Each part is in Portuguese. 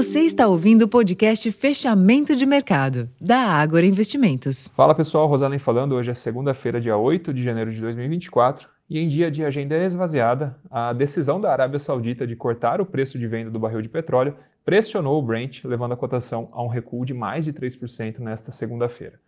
Você está ouvindo o podcast Fechamento de Mercado, da Ágora Investimentos. Fala pessoal, Rosalém falando. Hoje é segunda-feira, dia 8 de janeiro de 2024. E em dia de agenda esvaziada, a decisão da Arábia Saudita de cortar o preço de venda do barril de petróleo pressionou o Brent, levando a cotação a um recuo de mais de 3% nesta segunda-feira.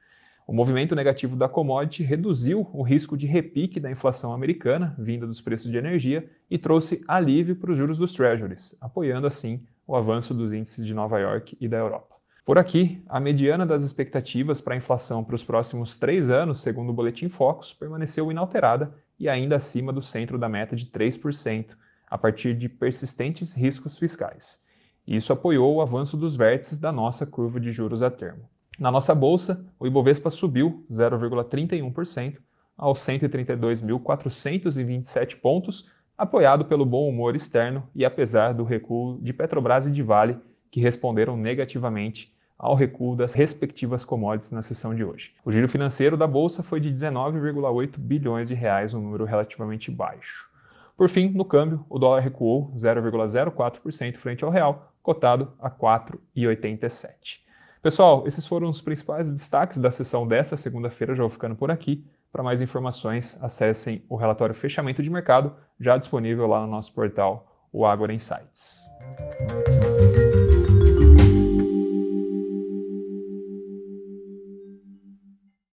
O movimento negativo da commodity reduziu o risco de repique da inflação americana, vinda dos preços de energia, e trouxe alívio para os juros dos treasuries, apoiando assim o avanço dos índices de Nova York e da Europa. Por aqui, a mediana das expectativas para a inflação para os próximos três anos, segundo o Boletim Focus, permaneceu inalterada e ainda acima do centro da meta de 3%, a partir de persistentes riscos fiscais. Isso apoiou o avanço dos vértices da nossa curva de juros a termo. Na nossa bolsa, o Ibovespa subiu 0,31% aos 132.427 pontos, apoiado pelo bom humor externo e apesar do recuo de Petrobras e de Vale, que responderam negativamente ao recuo das respectivas commodities na sessão de hoje. O giro financeiro da bolsa foi de 19,8 bilhões de reais, um número relativamente baixo. Por fim, no câmbio, o dólar recuou 0,04% frente ao real, cotado a 4,87. Pessoal, esses foram os principais destaques da sessão desta segunda-feira. Já vou ficando por aqui. Para mais informações, acessem o relatório Fechamento de Mercado, já disponível lá no nosso portal, o Agora Insights.